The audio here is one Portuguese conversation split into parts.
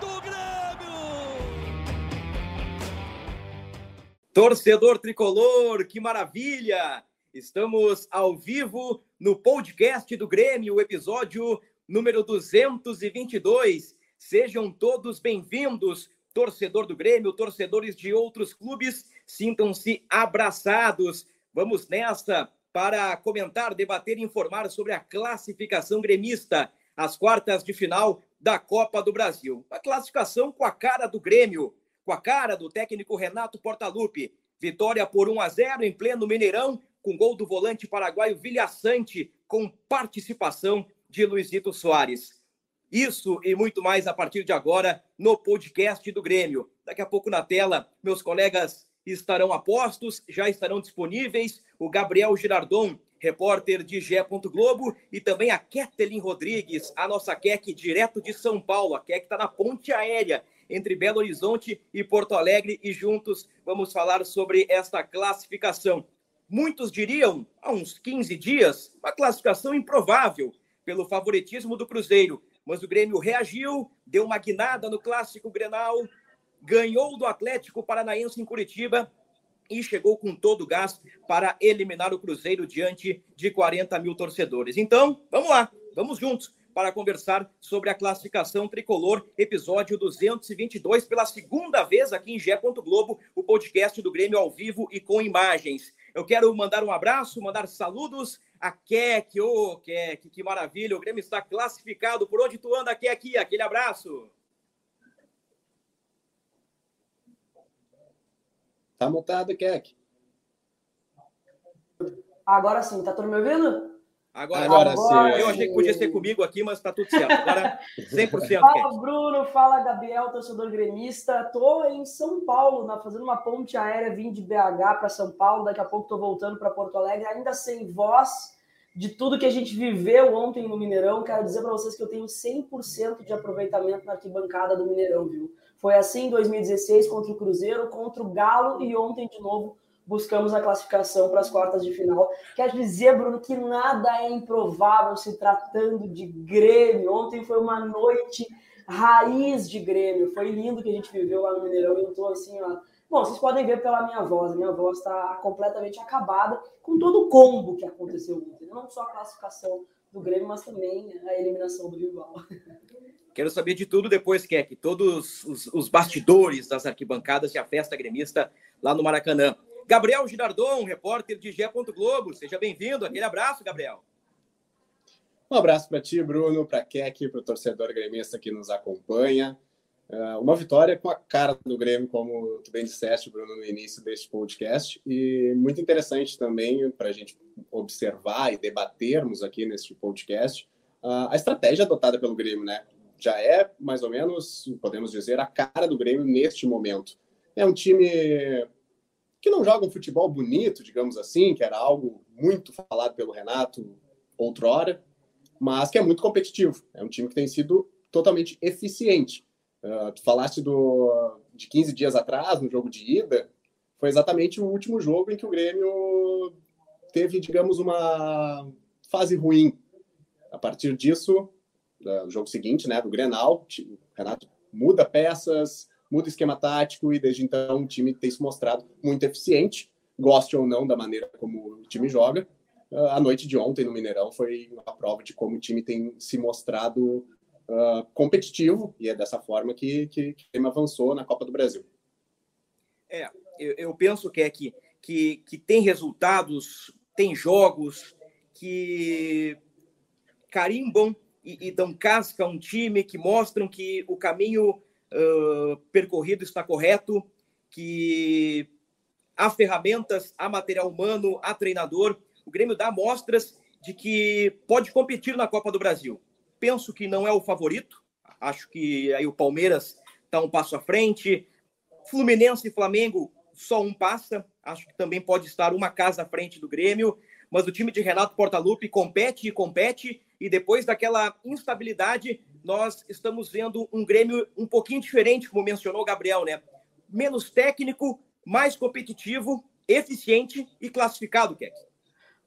do Grêmio! Torcedor tricolor, que maravilha! Estamos ao vivo no podcast do Grêmio, episódio número 222. Sejam todos bem-vindos, torcedor do Grêmio, torcedores de outros clubes, sintam-se abraçados. Vamos nessa para comentar, debater e informar sobre a classificação gremista, as quartas de final da Copa do Brasil. A classificação com a cara do Grêmio com a cara do técnico Renato Portaluppi. Vitória por 1 a 0 em pleno Mineirão, com gol do volante paraguaio Vilhaçante, com participação de Luizito Soares. Isso e muito mais a partir de agora no podcast do Grêmio. Daqui a pouco na tela, meus colegas estarão a postos, já estarão disponíveis. O Gabriel Girardon, repórter de Gé. Globo, e também a Ketelin Rodrigues, a nossa Kek direto de São Paulo. A Kek está na ponte aérea entre Belo Horizonte e Porto Alegre e juntos vamos falar sobre esta classificação. Muitos diriam, há uns 15 dias, uma classificação improvável pelo favoritismo do Cruzeiro, mas o Grêmio reagiu, deu uma guinada no clássico Grenal, ganhou do Atlético Paranaense em Curitiba e chegou com todo o gás para eliminar o Cruzeiro diante de 40 mil torcedores. Então, vamos lá, vamos juntos para conversar sobre a classificação tricolor, episódio 222, pela segunda vez aqui em Gé. Globo, o podcast do Grêmio ao vivo e com imagens. Eu quero mandar um abraço, mandar saludos a Keck. Ô, oh, Keck, que maravilha! O Grêmio está classificado. Por onde tu anda, Keck? Aquele abraço. Tá montado, Keck. Agora sim, tá todo me ouvindo? Agora, agora, agora sim. Eu achei que podia ser comigo aqui, mas tá tudo certo. Agora 100%. Fala, Bruno. Fala, Gabriel, torcedor gremista. Tô em São Paulo, na, fazendo uma ponte aérea, vim de BH para São Paulo. Daqui a pouco tô voltando para Porto Alegre, ainda sem voz de tudo que a gente viveu ontem no Mineirão. Quero dizer para vocês que eu tenho 100% de aproveitamento na arquibancada do Mineirão, viu? Foi assim em 2016 contra o Cruzeiro, contra o Galo e ontem de novo buscamos a classificação para as quartas de final. Quer dizer, Bruno, que nada é improvável se tratando de Grêmio. Ontem foi uma noite raiz de Grêmio. Foi lindo que a gente viveu lá no Mineirão. Eu estou assim, ó. Bom, vocês podem ver pela minha voz. Minha voz está completamente acabada com todo o combo que aconteceu ontem. Não só a classificação do Grêmio, mas também a eliminação do rival. Quero saber de tudo depois, Keck. Todos os, os bastidores das arquibancadas e a festa gremista lá no Maracanã. Gabriel Girardon, repórter de Gé. Globo. Seja bem-vindo. Aquele abraço, Gabriel. Um abraço para ti, Bruno, para Keck, para o torcedor gremista que nos acompanha. Uh, uma vitória com a cara do Grêmio, como tu bem disseste, Bruno, no início deste podcast, e muito interessante também para a gente observar e debatermos aqui neste podcast uh, a estratégia adotada pelo Grêmio, né? Já é mais ou menos, podemos dizer, a cara do Grêmio neste momento. É um time que não joga um futebol bonito, digamos assim, que era algo muito falado pelo Renato outrora, mas que é muito competitivo. É um time que tem sido totalmente eficiente. Uh, tu falaste do, de 15 dias atrás, no jogo de ida, foi exatamente o último jogo em que o Grêmio teve, digamos, uma fase ruim. A partir disso, no jogo seguinte, né, do Grenal, o Renato muda peças, muda esquema tático e desde então o time tem se mostrado muito eficiente, goste ou não da maneira como o time joga. Uh, a noite de ontem no Mineirão foi uma prova de como o time tem se mostrado uh, competitivo e é dessa forma que, que, que o time avançou na Copa do Brasil. É, eu, eu penso que é que, que, que tem resultados, tem jogos que carimbam e, e dão casca a um time, que mostram que o caminho uh, percorrido está correto, que há ferramentas, há material humano, há treinador. O Grêmio dá mostras de que pode competir na Copa do Brasil. Penso que não é o favorito, Acho que aí o Palmeiras está um passo à frente. Fluminense e Flamengo, só um passa. Acho que também pode estar uma casa à frente do Grêmio. Mas o time de Renato Portaluppi compete e compete. E depois daquela instabilidade, nós estamos vendo um Grêmio um pouquinho diferente, como mencionou o Gabriel, né? Menos técnico, mais competitivo, eficiente e classificado, Keck.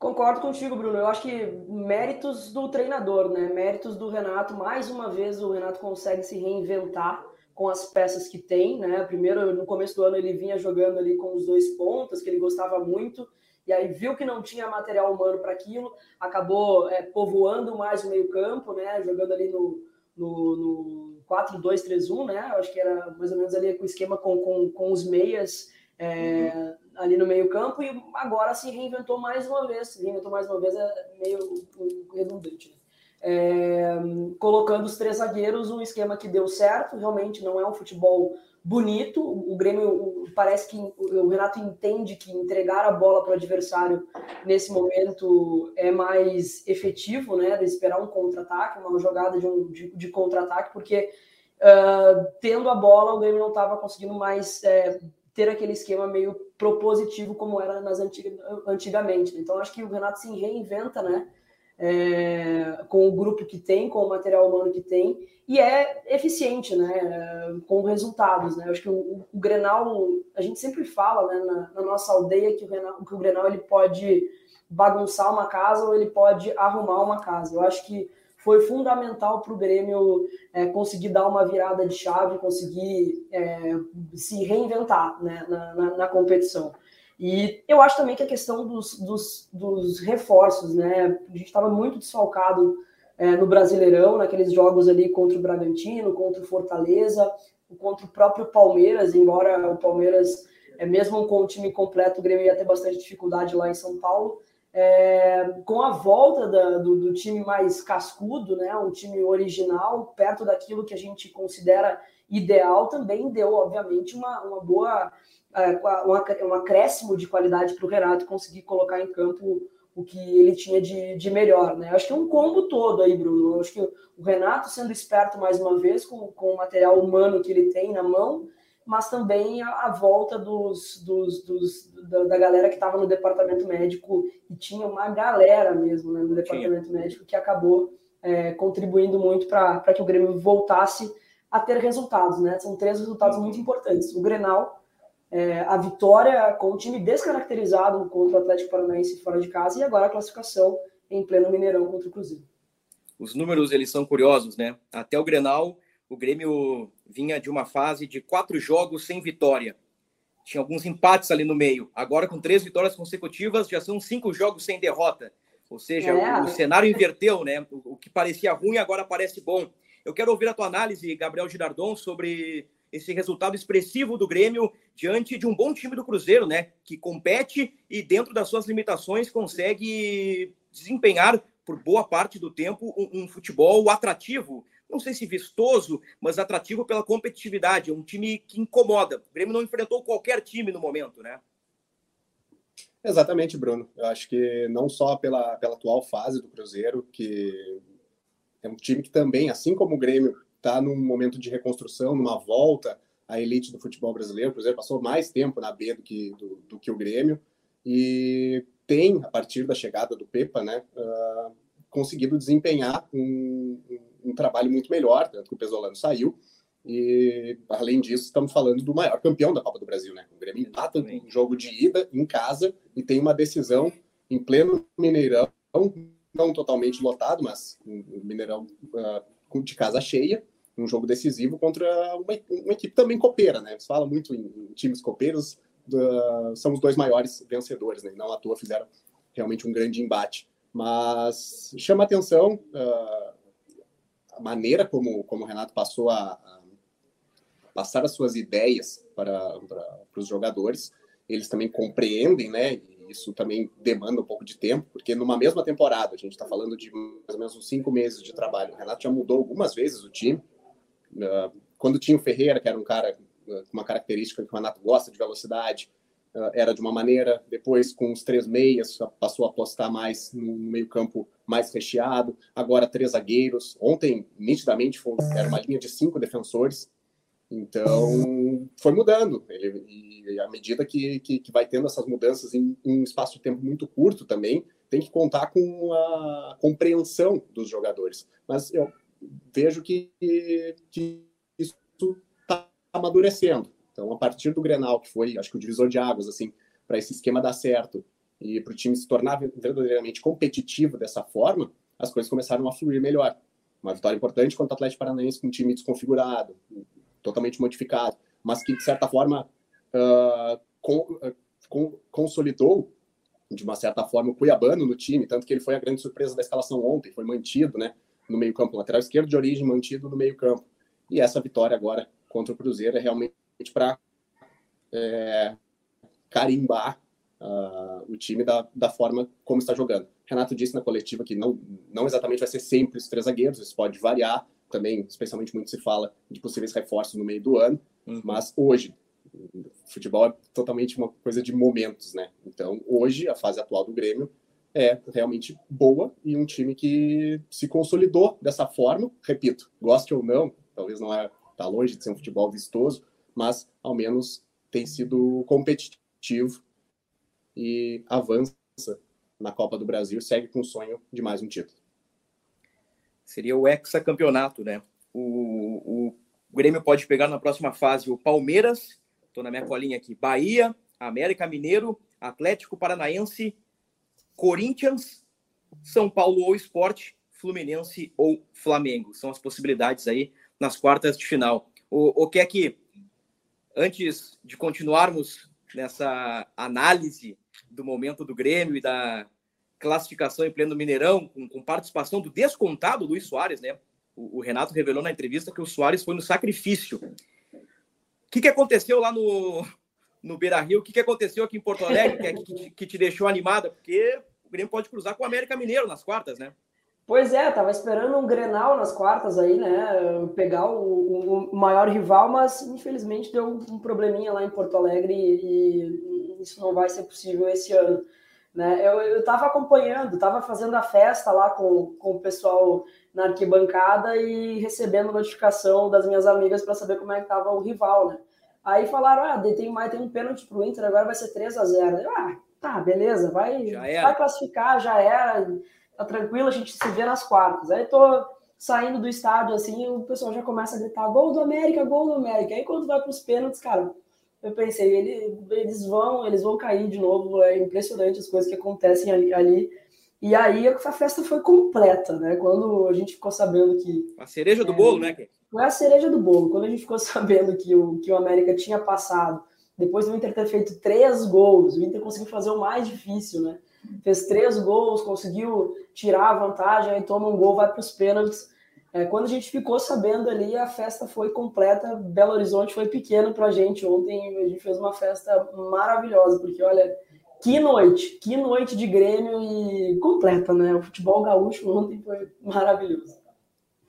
Concordo contigo, Bruno. Eu acho que méritos do treinador, né? Méritos do Renato. Mais uma vez, o Renato consegue se reinventar com as peças que tem, né? Primeiro, no começo do ano, ele vinha jogando ali com os dois pontas, que ele gostava muito, e aí viu que não tinha material humano para aquilo, acabou é, povoando mais o meio-campo, né? Jogando ali no, no, no 4-2-3-1, né? Eu acho que era mais ou menos ali com o esquema com, com, com os meias é, uhum. ali no meio-campo, e agora se reinventou mais uma vez. Se reinventou mais uma vez é meio redundante. Né? É, colocando os três zagueiros, um esquema que deu certo, realmente não é um futebol bonito. O Grêmio parece que o Renato entende que entregar a bola para o adversário nesse momento é mais efetivo, né? De esperar um contra-ataque, uma jogada de, um, de, de contra-ataque, porque uh, tendo a bola, o Grêmio não estava conseguindo mais é, ter aquele esquema meio propositivo como era nas antiga, antigamente. Então acho que o Renato se reinventa, né? É, com o grupo que tem, com o material humano que tem, e é eficiente, né? Com resultados, né? acho que o, o, Grenal, a gente sempre fala, né, na, na nossa aldeia que o, Grenal, que o Grenal ele pode bagunçar uma casa ou ele pode arrumar uma casa. Eu acho que foi fundamental para o Grêmio é, conseguir dar uma virada de chave, conseguir é, se reinventar né, na, na, na, competição. E eu acho também que a questão dos, dos, dos reforços, né? A gente estava muito desfalcado é, no Brasileirão, naqueles jogos ali contra o Bragantino, contra o Fortaleza, contra o próprio Palmeiras, embora o Palmeiras, é, mesmo com o time completo, o Grêmio ia ter bastante dificuldade lá em São Paulo. É, com a volta da, do, do, time mais cascudo, né, um time original, perto daquilo que a gente considera ideal, também deu, obviamente, uma, uma boa, um, um acréscimo de qualidade para o Renato conseguir colocar em campo o que ele tinha de, de melhor. Né? Acho que é um combo todo aí, Bruno. Acho que o Renato sendo esperto mais uma vez com, com o material humano que ele tem na mão mas também a, a volta dos, dos, dos da, da, galera que estava no departamento médico, e tinha uma galera mesmo né, no departamento Sim. médico que acabou é, contribuindo muito para que o Grêmio voltasse a ter resultados. Né? São três resultados muito importantes. O Grenal, é, a vitória com o time descaracterizado contra o Atlético Paranaense fora de casa, e agora a classificação em pleno Mineirão contra o Cruzeiro. Os números eles são curiosos, né? Até o Grenal, o Grêmio vinha de uma fase de quatro jogos sem vitória. Tinha alguns empates ali no meio. Agora, com três vitórias consecutivas, já são cinco jogos sem derrota. Ou seja, é. o, o, cenário inverteu, né? O, o, que parecia ruim agora parece bom. Eu quero ouvir a tua análise, Gabriel Girardon, sobre esse resultado expressivo do Grêmio diante de um bom time do Cruzeiro, né? Que compete e, dentro das suas limitações, consegue desempenhar por boa parte do tempo um, um futebol atrativo não sei se vistoso, mas atrativo pela competitividade. É um time que incomoda. O Grêmio não enfrentou qualquer time no momento, né? Exatamente, Bruno. Eu acho que não só pela, pela atual fase do Cruzeiro, que é um time que também, assim como o Grêmio, está num momento de reconstrução, numa volta à elite do futebol brasileiro. O Cruzeiro passou mais tempo na B do que, do, do que o Grêmio e tem, a partir da chegada do Pepa, né, uh, conseguido desempenhar um, um, trabalho muito melhor, tanto que o Pesolano saiu. E, além disso, estamos falando do maior campeão da Copa do Brasil, né? O Grêmio empata um jogo de ida em casa e tem uma decisão em pleno Mineirão, não totalmente lotado, mas um Mineirão uh, de casa cheia, um jogo decisivo contra uma, uma, equipe também copeira, né? Se fala muito em, em times copeiros, uh, são os dois maiores vencedores, né? Não à toa fizeram realmente um grande embate. Mas chama atenção uh, a maneira como, como o Renato passou a, a passar as suas ideias para, para, para os jogadores. Eles também compreendem, né? E isso também demanda um pouco de tempo, porque numa mesma temporada, a gente está falando de mais ou menos uns cinco meses de trabalho. O Renato já mudou algumas vezes o time. Uh, quando tinha o Ferreira, que era um cara com uma característica que o Renato gosta de velocidade, era de uma maneira, depois com os três meias passou a apostar mais no meio campo mais recheado, agora três zagueiros. Ontem, nitidamente, era uma linha de cinco defensores, então foi mudando. Ele, e à medida que, que, que, vai tendo essas mudanças em, em um espaço de tempo muito curto também, tem que contar com a compreensão dos jogadores. Mas eu vejo que, que isso está amadurecendo. Então, a partir do Grenal, que foi, acho que o divisor de águas, assim, para esse esquema dar certo e para o time se tornar verdadeiramente competitivo dessa forma, as coisas começaram a fluir melhor. Uma vitória importante contra o Atlético Paranaense com um time desconfigurado, totalmente modificado, mas que, de certa forma, uh, com, uh, com, consolidou, de uma certa forma, o Cuiabano no time, tanto que ele foi a grande surpresa da escalação ontem, foi mantido né, no meio-campo, lateral esquerdo de origem, mantido no meio-campo. E essa vitória agora contra o Cruzeiro é realmente para é, carimbar uh, o time da, da forma como está jogando. Renato disse na coletiva que não, não exatamente vai ser sempre os três zagueiros, isso pode variar também, especialmente muito se fala de possíveis reforços no meio do ano, uhum. mas hoje, futebol é totalmente uma coisa de momentos, né? Então, hoje, a fase atual do Grêmio é realmente boa e um time que se consolidou dessa forma, repito, goste ou não, talvez não é, tá longe de ser um futebol vistoso, mas ao menos tem sido competitivo e avança na Copa do Brasil, segue com o sonho de mais um título. Seria o hexacampeonato, né? O, o Grêmio pode pegar na próxima fase o Palmeiras, estou na minha colinha aqui, Bahia, América Mineiro, Atlético Paranaense, Corinthians, São Paulo ou Esporte, Fluminense ou Flamengo. São as possibilidades aí nas quartas de final. O, o que é que antes de continuarmos nessa análise do momento do Grêmio e da classificação em pleno Mineirão, com, com participação do descontado Luiz Soares, né? O, o, Renato revelou na entrevista que o Soares foi no sacrifício. O que, que aconteceu lá no, no Beira Rio? O que, que aconteceu aqui em Porto Alegre que, é que, que te deixou animada? Porque o Grêmio pode cruzar com o América Mineiro nas quartas, né? Pois é, tava esperando um Grenal nas quartas aí, né? Pegar o, o maior rival, mas infelizmente deu um probleminha lá em Porto Alegre e, e isso não vai ser possível esse ano. Né? Eu, eu tava acompanhando, tava fazendo a festa lá com, com o pessoal na arquibancada e recebendo notificação das minhas amigas para saber como é que tava o rival, né? Aí falaram, ah, tem, mais, tem um pênalti pro Inter, agora vai ser 3 a 0 eu, Ah, tá, beleza, vai, vai classificar, já era tá tranquilo, a gente se vê nas quartas. Aí tô saindo do estádio assim, o pessoal já começa a gritar gol do América, gol do América. Aí quando vai para os pênaltis, cara, eu pensei, ele, eles vão, eles vão cair de novo. É impressionante as coisas que acontecem ali. ali. E aí a festa foi completa, né? Quando a gente ficou sabendo que. A cereja do é, bolo, né? Foi a cereja do bolo. Quando a gente ficou sabendo que o, que o América tinha passado, depois do Inter ter feito três gols, o Inter conseguiu fazer o mais difícil, né? fez três gols, conseguiu tirar a vantagem, aí toma um gol, vai para os pênaltis. É, quando a gente ficou sabendo ali, a festa foi completa. Belo Horizonte foi pequeno para a gente. Ontem a gente fez uma festa maravilhosa, porque olha, que noite, que noite de Grêmio e completa, né? O futebol gaúcho ontem foi maravilhoso.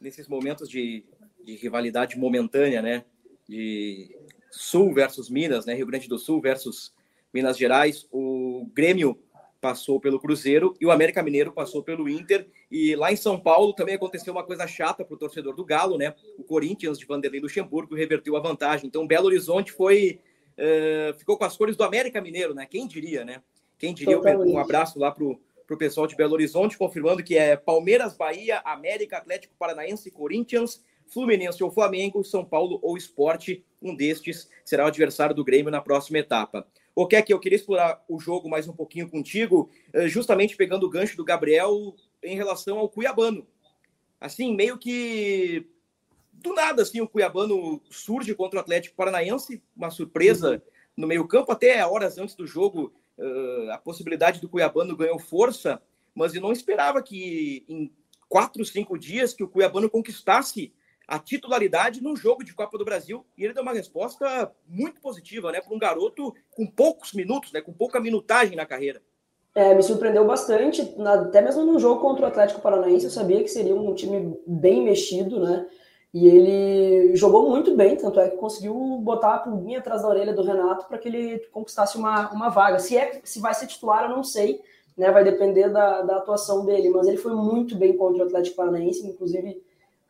Nesses momentos de, de rivalidade momentânea, né? De Sul versus Minas, né? Rio Grande do Sul versus Minas Gerais, o Grêmio passou pelo Cruzeiro e o América Mineiro passou pelo Inter. E lá em São Paulo também aconteceu uma coisa chata para o torcedor do Galo, né? O Corinthians de Vanderlei Luxemburgo reverteu a vantagem. Então, Belo Horizonte foi uh, ficou com as cores do América Mineiro, né? Quem diria, né? Quem diria? Um abraço lá para o pessoal de Belo Horizonte, confirmando que é Palmeiras, Bahia, América, Atlético Paranaense, Corinthians, Fluminense ou Flamengo, São Paulo ou Esporte. Um destes será o adversário do Grêmio na próxima etapa. O que é que eu queria explorar o jogo mais um pouquinho contigo, eh, justamente pegando o gancho do Gabriel em relação ao Cuiabano. Assim, meio que do nada, assim, o Cuiabano surge contra o Atlético Paranaense, uma surpresa uhum. no meio-campo, até horas antes do jogo, eh, a possibilidade do Cuiabano ganhou força, mas eu não esperava que em quatro, cinco dias que o Cuiabano conquistasse a titularidade num jogo de Copa do Brasil e ele deu uma resposta muito positiva, né, para um garoto com poucos minutos, né, com pouca minutagem na carreira. É, me surpreendeu bastante, até mesmo no jogo contra o Atlético Paranaense, eu sabia que seria um time bem mexido, né? E ele jogou muito bem, tanto é que conseguiu botar a pulguinha atrás da orelha do Renato para que ele conquistasse uma, uma vaga. Se, é, se vai ser titular, eu não sei, né? Vai depender da, da atuação dele, mas ele foi muito bem contra o Atlético Paranaense, inclusive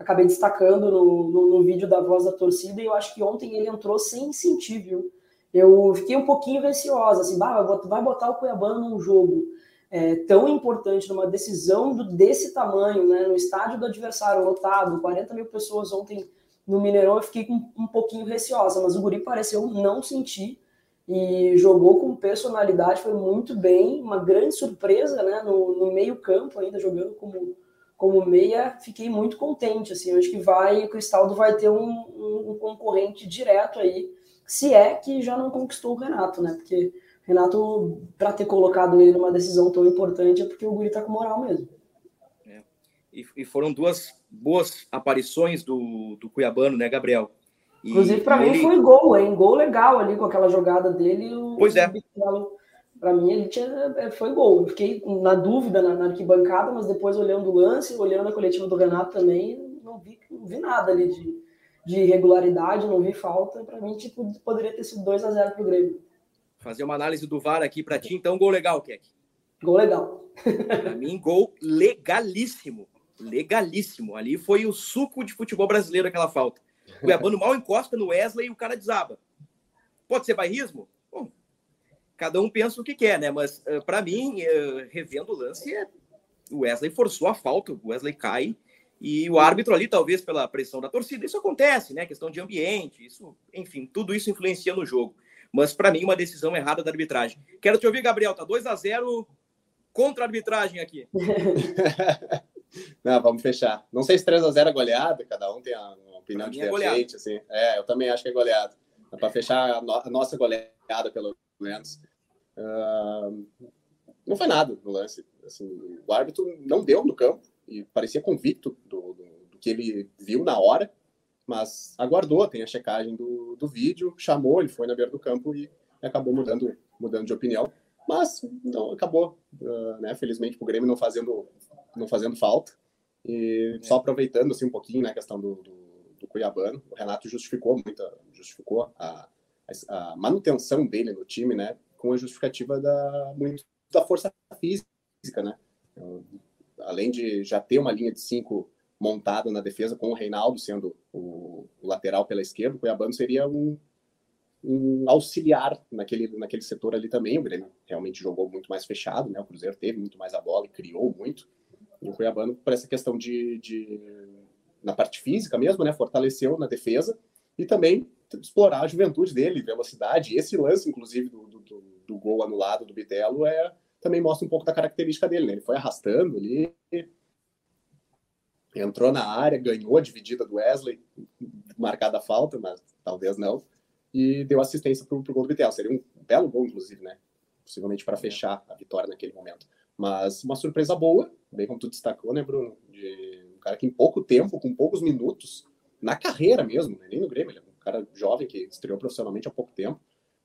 acabei destacando no, no, no, vídeo da voz da torcida, e eu acho que ontem ele entrou sem sentir, viu? Eu fiquei um pouquinho receosa, assim, bah, vai botar o Cuiabano num jogo é, tão importante, numa decisão do, desse tamanho, né, no estádio do adversário lotado, 40 mil pessoas ontem no Mineirão, eu fiquei com, um pouquinho receosa, mas o Guri pareceu não sentir e jogou com personalidade, foi muito bem, uma grande surpresa, né, no, no meio campo ainda, jogando como, como meia, fiquei muito contente, assim, acho que vai, o Cristaldo vai ter um, um, um concorrente direto aí, se é que já não conquistou o Renato, né, porque Renato, para ter colocado ele numa decisão tão importante, é porque o Guri tá com moral mesmo. É. E, e, foram duas boas aparições do, do Cuiabano, né, Gabriel? E, Inclusive, para mim, ele... foi gol, hein? Gol legal ali com aquela jogada dele. O, pois é. Para mim, ele tinha, é, foi gol. Fiquei na dúvida na, na, arquibancada, mas depois olhando o lance, olhando a coletiva do Renato também, não vi, não vi nada ali de, de irregularidade, não vi falta. Para mim, tipo, poderia ter sido 2 a 0 pro Grêmio fazer uma análise do VAR aqui para ti. Então, gol legal, Keck. Gol legal. para mim, gol legalíssimo. Legalíssimo. Ali foi o suco de futebol brasileiro aquela falta. O Cuiabano mal encosta no Wesley e o cara desaba. Pode ser bairrismo? Cada um pensa o que quer, né? Mas uh, para mim, uh, revendo o lance, é... o Wesley forçou a falta, o Wesley cai e o árbitro ali, talvez pela pressão da torcida, isso acontece, né? Questão de ambiente, isso, enfim, tudo isso influencia no jogo. Mas, para mim, uma decisão errada da arbitragem. Quero te ouvir, Gabriel. Tá 2 a 0 contra a arbitragem aqui. Não, vamos fechar. Não sei se 3 a 0 é goleada, cada um tem uma opinião é diferente. É, assim. é, eu também acho que é goleada. Para fechar a, no a, nossa goleada, pelo menos. Uh, não foi nada no lance. Assim, o árbitro não deu no campo e parecia convicto do, do, do que ele viu na hora mas aguardou, tem a checagem do, do vídeo, chamou, ele foi na beira do campo e acabou mudando, mudando de opinião. Mas não acabou, uh, né? Felizmente o Grêmio não fazendo, não fazendo falta. E só aproveitando assim um pouquinho, né, a questão do, do, do Cuiabano, o Renato justificou muita, justificou a, a, manutenção dele no time, né, com a justificativa da muito da força física, né? Então, além de já ter uma linha de cinco montado na defesa com o Reinaldo sendo o, o lateral pela esquerda, o Cuiabano seria um, um, auxiliar naquele, naquele setor ali também. O Grêmio realmente jogou muito mais fechado, né? O Cruzeiro teve muito mais a bola e criou muito. E o Cuiabano, por essa questão de, de na parte física mesmo, né? Fortaleceu na defesa e também explorar a juventude dele, velocidade. Esse lance, inclusive, do, do, do gol anulado do Bitelo é também mostra um pouco da característica dele, né? Ele foi arrastando ali, entrou na área, ganhou a dividida do Wesley, marcada a falta, mas talvez não, e deu assistência para o gol do Vitel. Seria um belo gol, inclusive, né? Possivelmente para fechar a vitória naquele momento. Mas uma surpresa boa, bem como tu destacou, né, Bruno? De um cara que em pouco tempo, com poucos minutos, na carreira mesmo, né? nem no Grêmio, ele é cara jovem que estreou profissionalmente há pouco tempo,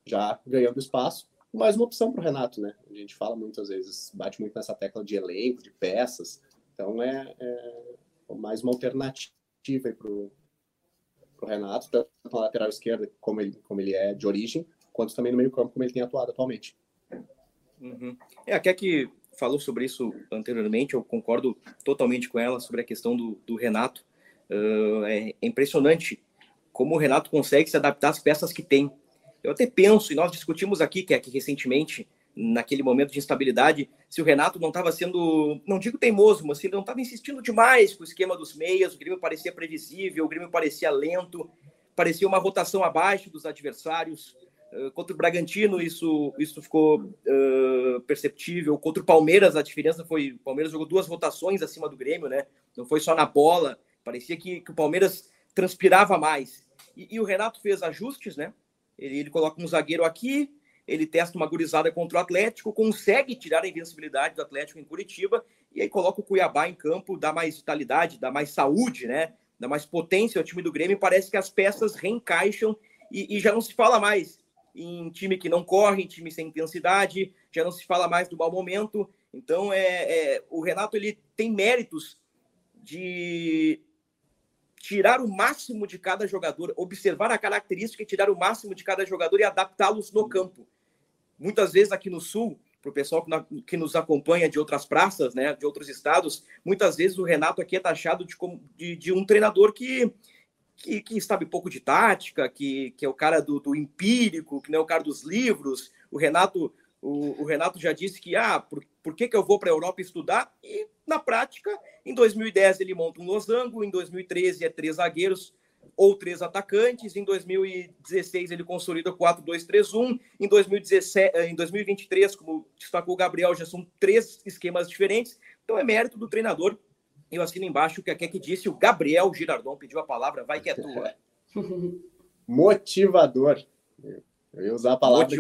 já ganhando espaço. Mais uma opção para o Renato, né? A gente fala muitas vezes, bate muito nessa tecla de elenco, de peças. Então é, é mais uma alternativa para o Renato, tanto na lateral esquerda, como ele, como ele é de origem, quanto também no meio campo, como ele tem atuado atualmente. Uhum. É, a que falou sobre isso anteriormente, eu concordo totalmente com ela sobre a questão do, do Renato. Uh, é, impressionante como o Renato consegue se adaptar às peças que tem. Eu até penso, e nós discutimos aqui, que é que recentemente, naquele momento de instabilidade, se o Renato não estava sendo, não digo teimoso, mas se ele não estava insistindo demais com o esquema dos meias, o Grêmio parecia previsível, o Grêmio parecia lento, parecia uma rotação abaixo dos adversários. Uh, contra o Bragantino, isso, isso ficou uh, perceptível. Contra o Palmeiras, a diferença foi: o Palmeiras jogou duas rotações acima do Grêmio, né? Não foi só na bola. Parecia que, que o Palmeiras transpirava mais. E, e, o Renato fez ajustes, né? Ele, ele coloca um zagueiro aqui, ele testa uma gurizada contra o Atlético, consegue tirar a invencibilidade do Atlético em Curitiba e aí coloca o Cuiabá em campo, dá mais vitalidade, dá mais saúde, né? Dá mais potência ao time do Grêmio. Parece que as peças reencaixam e, e já não se fala mais em time que não corre, em time sem intensidade, já não se fala mais do mau momento. Então, é, é o Renato ele tem méritos de tirar o máximo de cada jogador, observar a característica e tirar o máximo de cada jogador e adaptá-los no campo. Muitas vezes aqui no Sul, para o pessoal que, nos acompanha de outras praças, né, de outros estados, muitas vezes o Renato aqui é taxado de, de, de um treinador que, que, que, sabe pouco de tática, que, que é o cara do, do empírico, que não é o cara dos livros. O Renato o, o, Renato já disse que, ah, por, por que, que eu vou para a Europa estudar? E, na prática, em 2010 ele monta um losango, em 2013 é três zagueiros ou três atacantes, em 2016 ele consolida 4-2-3-1, em, 2017, em 2023, como destacou o Gabriel, já são três esquemas diferentes, então é mérito do treinador. Eu assino embaixo o que a que disse, o Gabriel Girardon pediu a palavra, vai que é tua. Motivador. Eu ia usar a palavra que,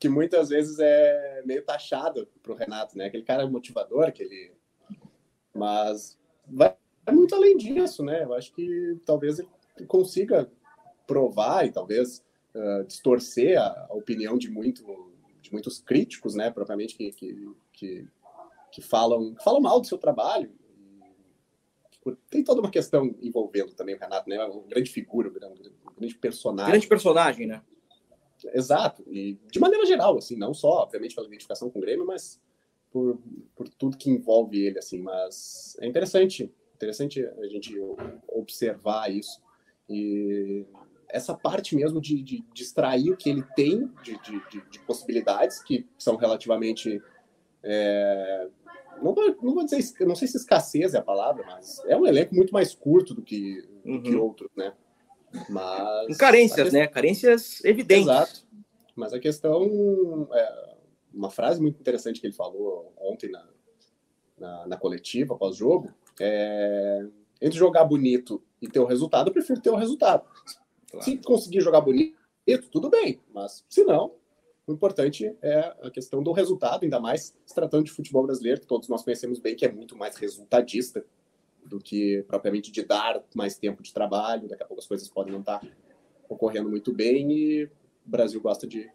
que, muitas vezes é meio taxado para o Renato, né? Aquele cara motivador, aquele. Mas vai muito além disso, né? Eu acho que talvez ele consiga provar e talvez uh, distorcer a, a, opinião de, muito, de muitos críticos, né? Propriamente que, que, que, que falam, que falam mal do seu trabalho. Tem toda uma questão envolvendo também o Renato, né? Uma grande figura, um grande personagem. Grande personagem, né? Exato. E de maneira geral, assim, não só, obviamente, pela identificação com o Grêmio, mas por, por tudo que envolve ele, assim. Mas é interessante, interessante a gente observar isso. E essa parte mesmo de, de, de extrair o que ele tem de, de, de possibilidades, que são relativamente. É, não, vou, não vou dizer, não sei se escassez é a palavra, mas é um elenco muito mais curto do que, uhum. do que outros, né? Mas. Com carências, questão... né? Carências evidentes. Exato. Mas a questão. É uma frase muito interessante que ele falou ontem na, na, na coletiva, pós-jogo, é. Entre jogar bonito e ter o resultado, eu prefiro ter o resultado. Claro. Se conseguir jogar bonito, tudo bem. Mas se não, o importante é a questão do resultado, ainda mais se tratando de futebol brasileiro, que todos nós conhecemos bem, que é muito mais resultadista do que propriamente de dar mais tempo de trabalho. Daqui a pouco as coisas podem não estar ocorrendo muito bem e o Brasil gosta de,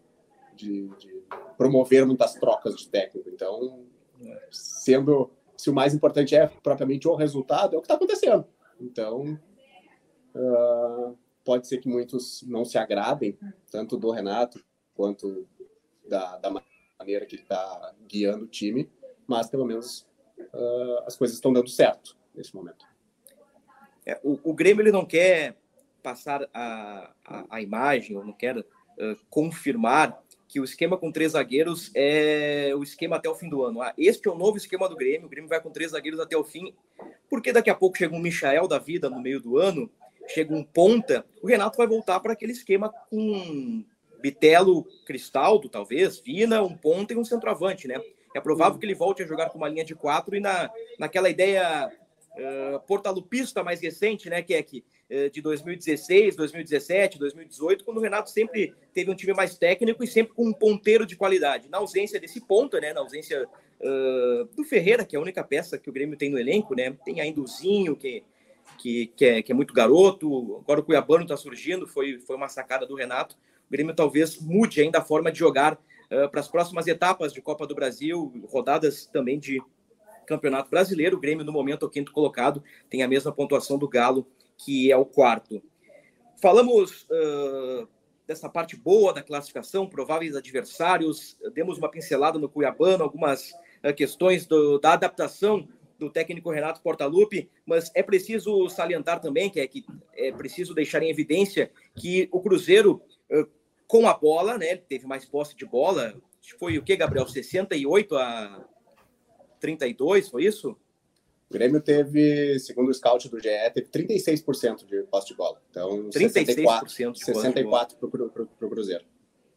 de, de promover muitas trocas de técnico. Então, sendo se o mais importante é propriamente o resultado, é o que está acontecendo. Então, uh, pode ser que muitos não se agradem, tanto do Renato quanto da, da maneira que ele está guiando o time, mas pelo menos uh, as coisas estão dando certo nesse momento. É, o, o, Grêmio ele não quer passar a, a, a imagem, ou não quer uh, confirmar que o esquema com três zagueiros é o esquema até o fim do ano. Ah, este é o novo esquema do Grêmio, o Grêmio vai com três zagueiros até o fim, porque daqui a pouco chega um Michael da vida no meio do ano, chega um ponta, o Renato vai voltar para aquele esquema com Bitelo, Cristaldo, talvez, Vina, um ponta e um centroavante, né? É provável que ele volte a jogar com uma linha de quatro e na, naquela ideia uh, portalupista mais recente, né, que é que uh, de 2016, 2017, 2018, quando o Renato sempre teve um time mais técnico e sempre com um ponteiro de qualidade. Na ausência desse ponta, né, na ausência uh, do Ferreira, que é a única peça que o Grêmio tem no elenco, né, tem ainda o Zinho, que, que, que, é, que é muito garoto, agora o Cuiabano está surgindo, foi, foi uma sacada do Renato. O Grêmio talvez mude ainda a forma de jogar uh, para as próximas etapas de Copa do Brasil, rodadas também de Campeonato Brasileiro. O Grêmio, no momento, é o quinto colocado, tem a mesma pontuação do Galo, que é o quarto. Falamos uh, dessa parte boa da classificação, prováveis adversários, demos uma pincelada no Cuiabano, algumas uh, questões do, da adaptação do técnico Renato Portaluppi, mas é preciso salientar também que é, que é preciso deixar em evidência que o Cruzeiro, com a bola, né, teve mais posse de bola, foi o que, Gabriel? 68 a 32, foi isso? O Grêmio teve, segundo o scout do GE, teve 36% de posse de bola. Então, 36% 64, para o Cruzeiro.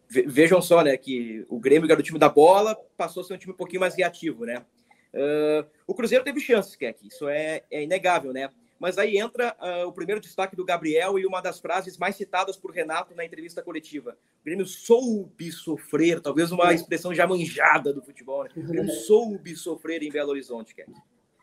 Vejam só, né, que o Grêmio, que era o time da bola, passou a ser um time um pouquinho mais reativo, né? Uh, o Cruzeiro teve chances, que isso é, é inegável, né? Mas aí entra uh, o primeiro destaque do Gabriel e uma das frases mais citadas por Renato na entrevista coletiva. O Grêmio soube sofrer, talvez uma expressão já manjada do futebol, né? O Grêmio soube sofrer em Belo Horizonte, Ken.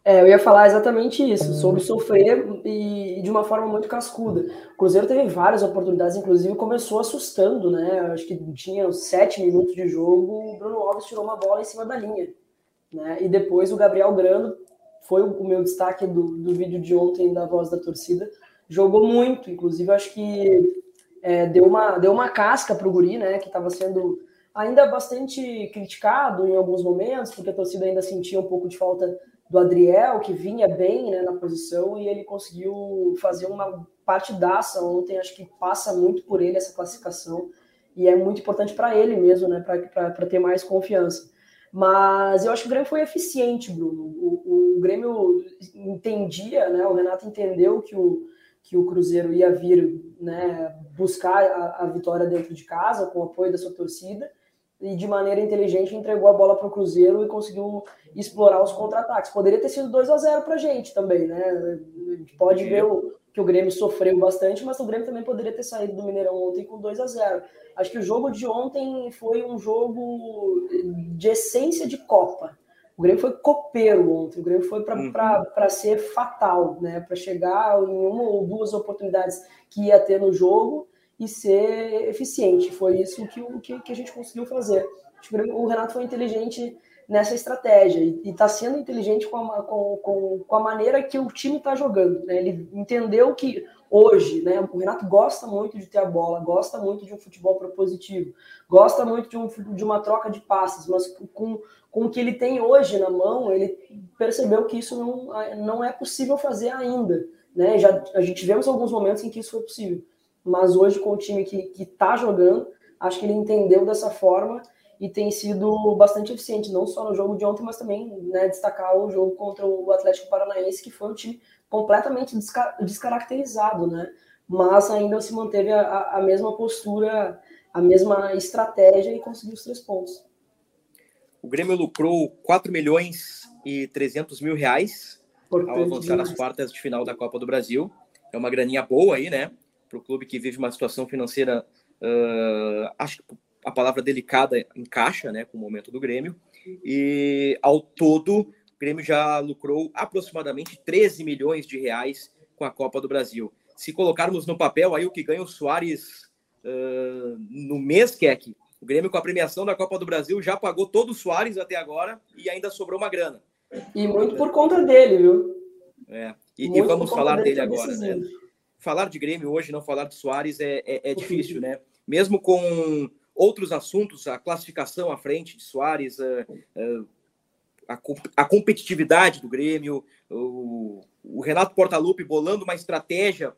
É, eu ia falar exatamente isso, soube sofrer e, de uma forma muito cascuda. O Cruzeiro teve várias oportunidades, inclusive começou assustando, né? Acho que tinha sete minutos de jogo, o Bruno Alves tirou uma bola em cima da linha. Né? E depois o Gabriel Grando foi o meu destaque do, do vídeo de ontem da Voz da Torcida, jogou muito, inclusive acho que é, deu, uma, deu uma casca para o Guri, né, que estava sendo ainda bastante criticado em alguns momentos, porque a torcida ainda sentia um pouco de falta do Adriel, que vinha bem né, na posição, e ele conseguiu fazer uma partidaça ontem, acho que passa muito por ele essa classificação, e é muito importante para ele mesmo, né, para ter mais confiança. Mas eu acho que o Grêmio foi eficiente, Bruno. O, o, o Grêmio entendia, né, o Renato entendeu que o, que o Cruzeiro ia vir né, buscar a, a vitória dentro de casa, com o apoio da sua torcida, e de maneira inteligente entregou a bola para o Cruzeiro e conseguiu explorar os contra-ataques. Poderia ter sido 2 a 0 para a gente também, né? A gente pode ver o, que o Grêmio sofreu bastante, mas o Grêmio também poderia ter saído do Mineirão ontem com 2 a 0 Acho que o jogo de ontem foi um jogo de essência de Copa. O Grêmio foi copeiro ontem, o Grêmio foi para uhum. ser fatal, né? para chegar em uma ou duas oportunidades que ia ter no jogo e ser eficiente. Foi isso que, que, que a gente conseguiu fazer. O Renato foi inteligente nessa estratégia e está sendo inteligente com a, com, com, com a maneira que o time está jogando. Né? Ele entendeu que hoje, né, o Renato gosta muito de ter a bola, gosta muito de um futebol propositivo, gosta muito de, um, de uma troca de passes, mas com, com o que ele tem hoje na mão, ele percebeu que isso não, não é possível fazer ainda. Né? Já, a gente tivemos alguns momentos em que isso foi possível mas hoje com o time que está jogando, acho que ele entendeu dessa forma e tem sido bastante eficiente, não só no jogo de ontem, mas também né, destacar o jogo contra o Atlético Paranaense, que foi um time completamente desca descaracterizado, né? Mas ainda se manteve a, a mesma postura, a mesma estratégia e conseguiu os três pontos. O Grêmio lucrou 4 milhões e 300 mil reais ao avançar nas quartas de final da Copa do Brasil. É uma graninha boa aí, né? para o clube que vive uma situação financeira, uh, acho que a palavra delicada encaixa né, com o momento do Grêmio. E ao todo, o Grêmio já lucrou aproximadamente 13 milhões de reais com a Copa do Brasil. Se colocarmos no papel aí o que ganha o Soares uh, no mês, Keck, o Grêmio com a premiação da Copa do Brasil já pagou todo o Soares até agora e ainda sobrou uma grana. E muito por conta dele, viu? É. E, e vamos falar dele agora, né? falar de Grêmio hoje, não falar de Soares é, é, é difícil, né? Mesmo com outros assuntos, a classificação à frente de Soares, a, a, a competitividade do Grêmio, o, o, Renato Portaluppi bolando uma estratégia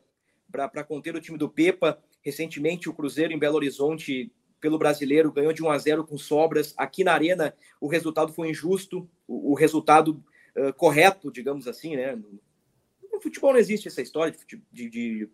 para conter o time do Pepa. Recentemente, o Cruzeiro em Belo Horizonte, pelo brasileiro, ganhou de 1 a 0 com sobras. Aqui na Arena, o resultado foi injusto, o, o resultado uh, correto, digamos assim, né? No futebol não existe essa história de, de, de,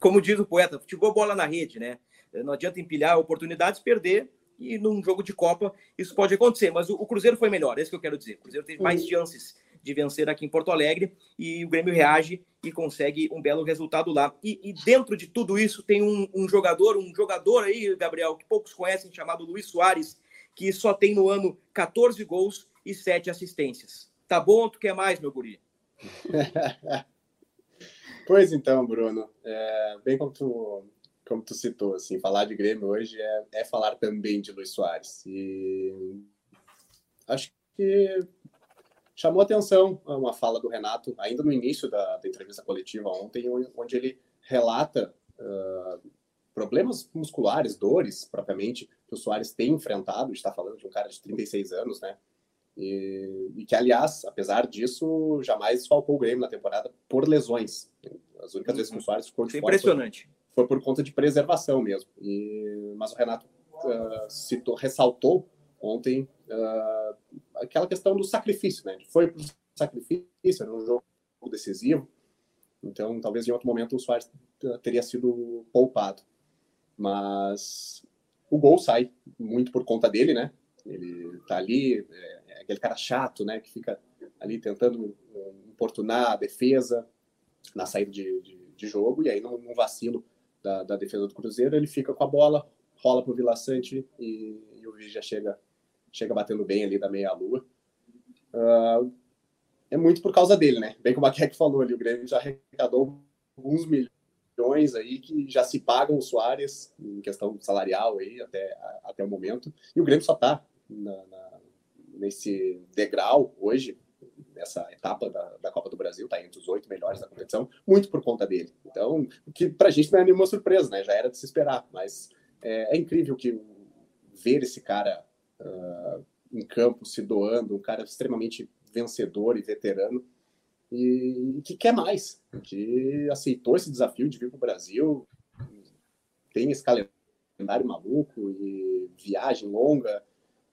como diz o poeta, futebol bola na rede, né? Não adianta empilhar oportunidades, perder, e num jogo de Copa isso pode acontecer. Mas o, o Cruzeiro foi melhor, é isso que eu quero dizer. O Cruzeiro teve mais chances de vencer aqui em Porto Alegre e o Grêmio reage e consegue um belo resultado lá. E, e dentro de tudo isso tem um, um, jogador, um jogador aí, Gabriel, que poucos conhecem, chamado Luiz Soares, que só tem no ano 14 gols e 7 assistências. Tá bom tu quer mais, meu guri? Pois então, Bruno, é, bem como tu, como tu citou, assim, falar de Grêmio hoje é, é falar também de Luiz Soares. E acho que chamou atenção uma fala do Renato, ainda no início da, da entrevista coletiva ontem, onde ele relata uh, problemas musculares, dores, propriamente, que o Soares tem enfrentado. Está falando de um cara de 36 anos, né? E, e, que, aliás, apesar disso, jamais faltou o Grêmio na temporada por lesões. As únicas vezes que o Soares ficou de fora Impressionante. Foi, por conta de preservação mesmo. E, mas o Renato uh, citou, ressaltou ontem uh, aquela questão do sacrifício, né? Foi para sacrifício, era um jogo decisivo. Então, talvez em outro momento o Soares teria sido poupado. Mas o gol sai muito por conta dele, né? Ele tá ali, é, aquele cara chato, né, que fica ali tentando importunar a defesa na saída de, de, de jogo, e aí num, num vacilo da, da, defesa do Cruzeiro, ele fica com a bola, rola para o Vila Sante e, e, o Vigia chega, chega batendo bem ali da meia-lua. Uh, é muito por causa dele, né? Bem como a Keck falou ali, o Grêmio já arrecadou alguns milhões aí que já se pagam o Soares em questão salarial aí até, até o momento, e o Grêmio só está na, na nesse degrau hoje, nessa etapa da, da Copa do Brasil, está entre os oito melhores da competição, muito por conta dele. Então, o que para a gente não é nenhuma surpresa, né? Já era de se esperar, mas é, é incrível que ver esse cara uh, em campo se doando, um cara extremamente vencedor e veterano, e que quer mais, que aceitou esse desafio de vir para o Brasil, tem esse calendário maluco e viagem longa.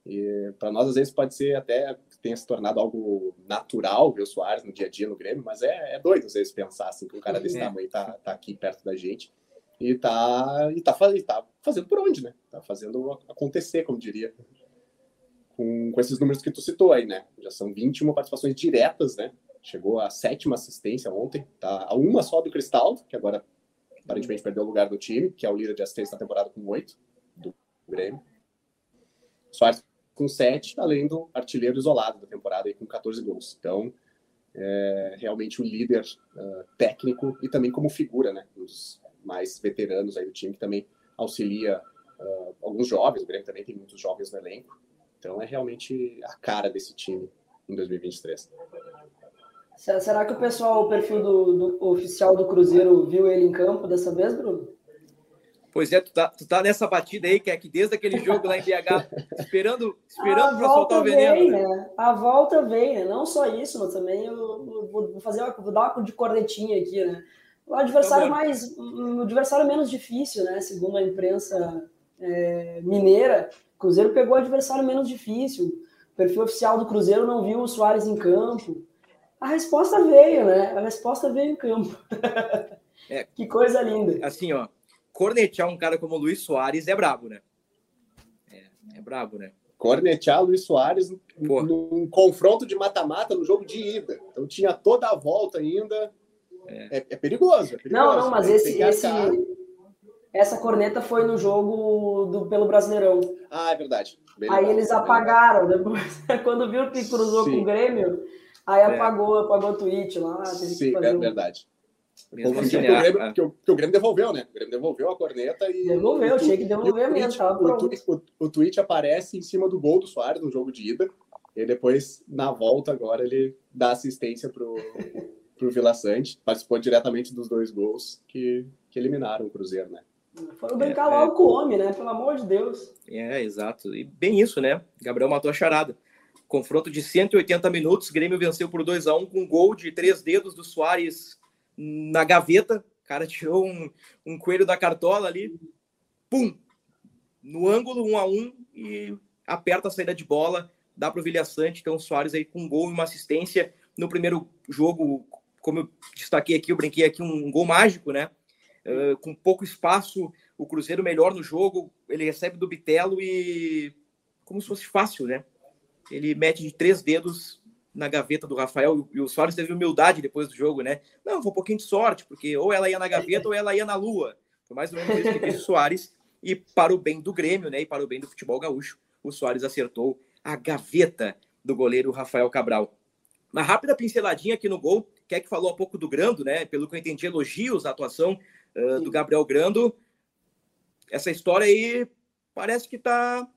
E para nós, às vezes, pode ser até que tenha se tornado algo natural ver o Soares no dia a dia no Grêmio, mas é, é doido, às vezes, pensar assim, que um cara desse é. tamanho tá, tá aqui perto da gente e tá, e tá, e tá fazendo por onde, né? Tá fazendo acontecer, como diria. Com, com esses números que tu citou aí, né? Já são 21 participações diretas, né? Chegou a sétima assistência ontem, tá a uma só do Cristal, que agora aparentemente perdeu o lugar do time, que é o líder de assistência da temporada com oito do Grêmio. Soares com sete, além do artilheiro isolado da temporada aí com 14 gols. Então, é realmente o líder uh, técnico e também como figura, né, dos mais veteranos aí do time que também auxilia uh, alguns jovens. O Grêmio também tem muitos jovens no elenco. Então, é realmente a cara desse time em 2023. Será que o pessoal, o perfil do, do, oficial do Cruzeiro, viu ele em campo dessa vez, Bruno? Pois é, tu tá, tu tá nessa batida aí, que é que desde aquele jogo lá em BH, esperando, esperando para soltar o veneno. Vem, né? né? A volta vem, né? Não só isso, mas também eu vou fazer uma, vou dar uma de cornetinha aqui, né? O adversário então, mais, o adversário menos difícil, né? Segundo a imprensa é, mineira, o Cruzeiro pegou o adversário menos difícil. O perfil oficial do Cruzeiro não viu o Soares em campo. A resposta veio, né? A resposta veio em campo. É, que coisa linda. Assim, ó, cornetear um cara como o Luiz Soares é brabo, né? É, é brabo, né? Cornetear o Luiz Soares num confronto de mata-mata no jogo de ida. Então tinha toda a volta ainda. É, é, é perigoso, é perigoso. Não, não, mas esse, esse, essa corneta foi no jogo do, pelo Brasileirão. Ah, é verdade. Bem Aí legal, eles apagaram depois. Quando viu que cruzou Sim. com o Grêmio, Aí é. apagou, apagou o tweet lá. Sim, é verdade. Confundi assim, o Grêmio, a... que, o, que o Grêmio devolveu, né? O Grêmio devolveu a corneta e. Devolveu, tinha que devolver mesmo. o, tweet, o, o tweet aparece em cima do gol do Soares no jogo de ida. E depois, na volta, agora ele dá assistência pro, pro Vila Sante. Participou diretamente dos dois gols que, que eliminaram o Cruzeiro, né? Foram brincar é, logo é... com o homem, né? Pelo amor de Deus. É, exato. E bem isso, né? Gabriel matou a charada. Confronto de 180 minutos, Grêmio venceu por 2 a 1 com um gol de três dedos do Soares na gaveta. O cara tirou um, um coelho da cartola ali, pum, no ângulo, um a um, e aperta a saída de bola, dá para o Vilha Sante. Então, o Soares aí com um gol e uma assistência. No primeiro jogo, como eu destaquei aqui, eu brinquei aqui, um, um gol mágico, né? Uh, com pouco espaço, o Cruzeiro melhor no jogo, ele recebe do Bitelo e como se fosse fácil, né? ele mete de três dedos na gaveta do Rafael e o Soares teve humildade depois do jogo, né? Não, foi um pouquinho de sorte, porque ou ela ia na gaveta ou ela ia na lua. Foi mais ou menos isso que fez o Soares. E para o bem do Grêmio, né? E para o bem do futebol gaúcho, o Soares acertou a gaveta do goleiro Rafael Cabral. Uma rápida pinceladinha aqui no gol, que é que falou há pouco do Grando, né? Pelo que eu entendi, elogios à atuação uh, do Gabriel Grando. Essa história aí parece que está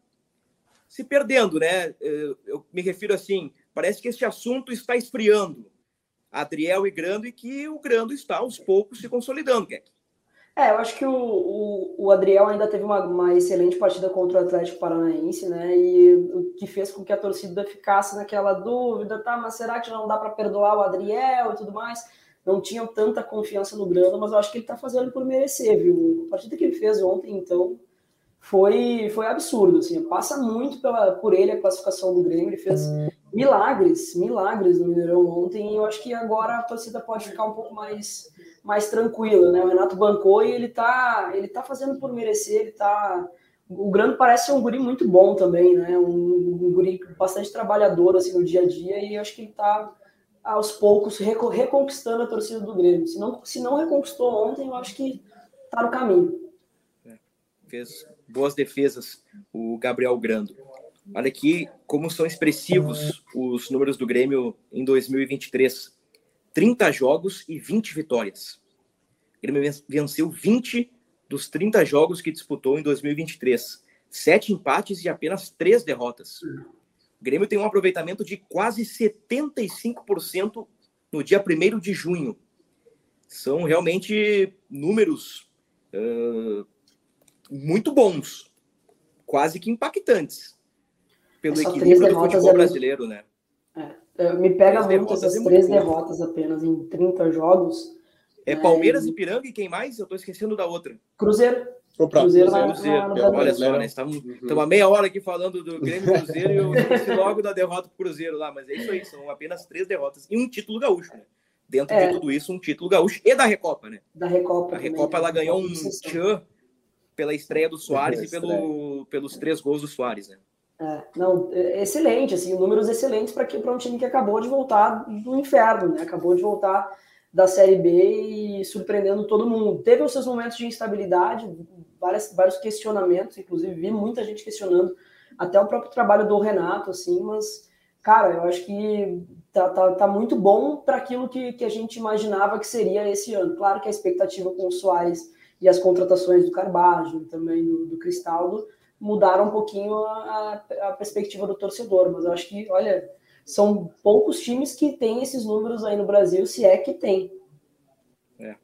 se perdendo, né? Eu me refiro assim, parece que este assunto está esfriando. Adriel e Grando e que o Grando está aos poucos se consolidando, Keck. É, eu acho que o, o, o Adriel ainda teve uma, uma, excelente partida contra o Atlético Paranaense, né? E o que fez com que a torcida ficasse naquela dúvida, tá? Mas será que não dá para perdoar o Adriel e tudo mais? Não tinham tanta confiança no Grando, mas eu acho que ele está fazendo por merecer, viu? A partida que ele fez ontem, então, foi, foi absurdo. Assim, passa muito pela, por ele a classificação do Grêmio. Ele fez milagres, milagres no Mineirão ontem. E eu acho que agora a torcida pode ficar um pouco mais, mais tranquila. Né? O Renato bancou e ele tá, ele tá fazendo por merecer. Ele tá. O Grande parece ser um guri muito bom também, né? Um, um guri bastante trabalhador assim, no dia a dia. E eu acho que ele tá aos poucos reconquistando a torcida do Grêmio. Se não, se não reconquistou ontem, eu acho que tá no caminho. É, fez boas defesas, o Gabriel Grando. Olha aqui como são expressivos os números do Grêmio em 2023. 30 jogos e 20 vitórias. O Grêmio venceu 20 dos 30 jogos que disputou em 2023. Sete empates e apenas três derrotas. O Grêmio tem um aproveitamento de quase 75% no dia 1 de junho. São realmente números uh, muito bons, quase que impactantes, pelo Essa equilíbrio do futebol é brasileiro, né? É, me pega três muito essas é três derrotas apenas em 30 jogos. É Palmeiras, e Ipiranga e quem mais? Eu estou esquecendo da outra. Cruzeiro. O Cruzeiro, Cruzeiro, Cruzeiro. Na, na, Olha só, né? Estamos uhum. há meia hora aqui falando do Grêmio Cruzeiro e eu esqueci logo da derrota pro Cruzeiro lá, mas é isso aí, são apenas três derrotas e um título gaúcho, né? Dentro é. de tudo isso, um título gaúcho e da Recopa, né? Da Recopa. A Recopa ela ganhou um tchan pela estreia do Soares e pelo, pelos três gols do Soares, né? É, não, é excelente, assim, números excelentes para um time que acabou de voltar do inferno, né? Acabou de voltar da Série B e surpreendendo todo mundo. Teve os seus momentos de instabilidade, várias, vários questionamentos, inclusive vi muita gente questionando até o próprio trabalho do Renato, assim, mas, cara, eu acho que tá, tá, tá muito bom para aquilo que, que a gente imaginava que seria esse ano. Claro que a expectativa com o Soares e as contratações do Carbajo, também do, do Cristaldo, mudaram um pouquinho a, a perspectiva do torcedor, mas eu acho que, olha, são poucos times que têm esses números aí no Brasil, se é que tem. É.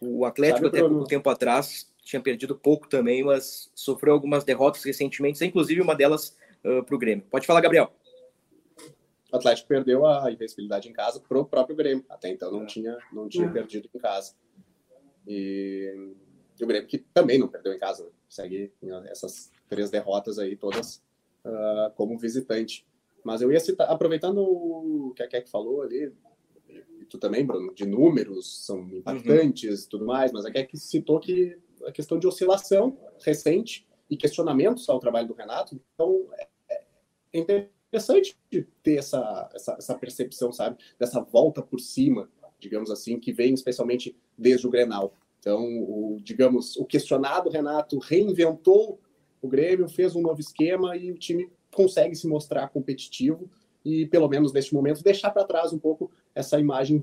O Atlético, Sabe até pouco tempo atrás, tinha perdido pouco também, mas sofreu algumas derrotas recentemente, inclusive uma delas uh, para o Grêmio. Pode falar, Gabriel. O Atlético perdeu a invencibilidade em casa para o próprio Grêmio. Até então não é. tinha, não tinha é. perdido em casa. E o Grêmio que também não perdeu em casa. Né? Segue essas três derrotas aí todas uh, como visitante. Mas eu ia citar, aproveitando o que a Keck falou ali, e tu também, Bruno, de números são impactantes e uhum. tudo mais, mas a Keck citou que a questão de oscilação recente e questionamentos ao trabalho do Renato. Então, é, é interessante ter essa, essa, essa percepção, sabe? Dessa volta por cima, digamos assim, que vem especialmente desde o Grenal. Então, o, digamos, o questionado Renato reinventou o Grêmio, fez um novo esquema e o time consegue se mostrar competitivo e, pelo menos neste momento, deixar para trás um pouco essa imagem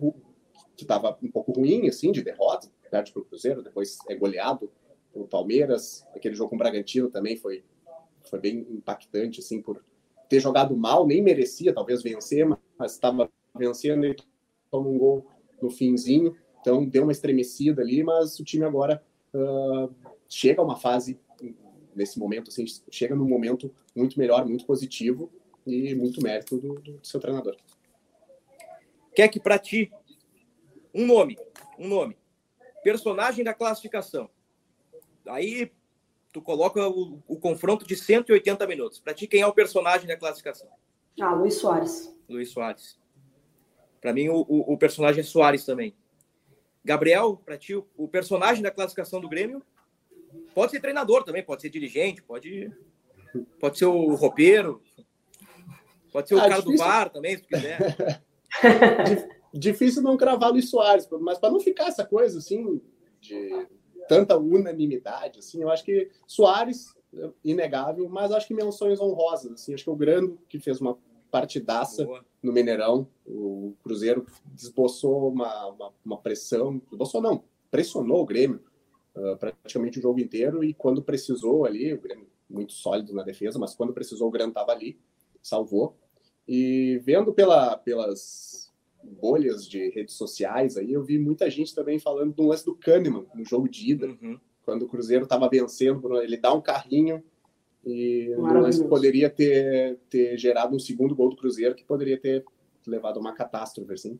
que estava um pouco ruim, assim, de derrota, perde para o Cruzeiro, depois é goleado pelo Palmeiras, aquele jogo com o Bragantino também foi, foi bem impactante, assim, por ter jogado mal, nem merecia talvez vencer, mas estava vencendo e tomou um gol no finzinho, então deu uma estremecida ali, mas o time agora uh, chega a uma fase nesse momento, assim, chega num momento muito melhor, muito positivo e muito mérito do, do seu treinador. Quer que para ti um nome, um nome, personagem da classificação. Aí tu coloca o, o confronto de 180 minutos. Para ti quem é o personagem da classificação? Ah, Luiz Soares. Luiz Soares. Para mim o, o, o, personagem é Soares também. Gabriel, para ti o personagem da classificação do Grêmio? Pode ser treinador também, pode ser dirigente, pode, pode ser o roupeiro, pode ser o ah, cara difícil. do bar também, se quiser. difícil não cravar Luiz Soares, mas para não ficar essa coisa assim de tanta unanimidade, assim, eu acho que Soares inegável, mas acho que menções honrosas, assim, acho que o Grando que fez uma partidaça Boa. No Mineirão, o Cruzeiro desboçou uma, uma, uma pressão, desboçou não, pressionou o Grêmio, uh, praticamente o jogo inteiro e quando precisou ali, o Grêmio muito sólido na defesa, mas quando precisou o Grêmio estava ali, salvou. E vendo pela, pelas bolhas de redes sociais aí, eu vi muita gente também falando do lance do Kahneman no jogo de ida, uhum. quando o Cruzeiro estava vencendo, ele dá um carrinho e poderia ter, ter gerado um segundo gol do Cruzeiro que poderia ter levado a uma catástrofe, assim.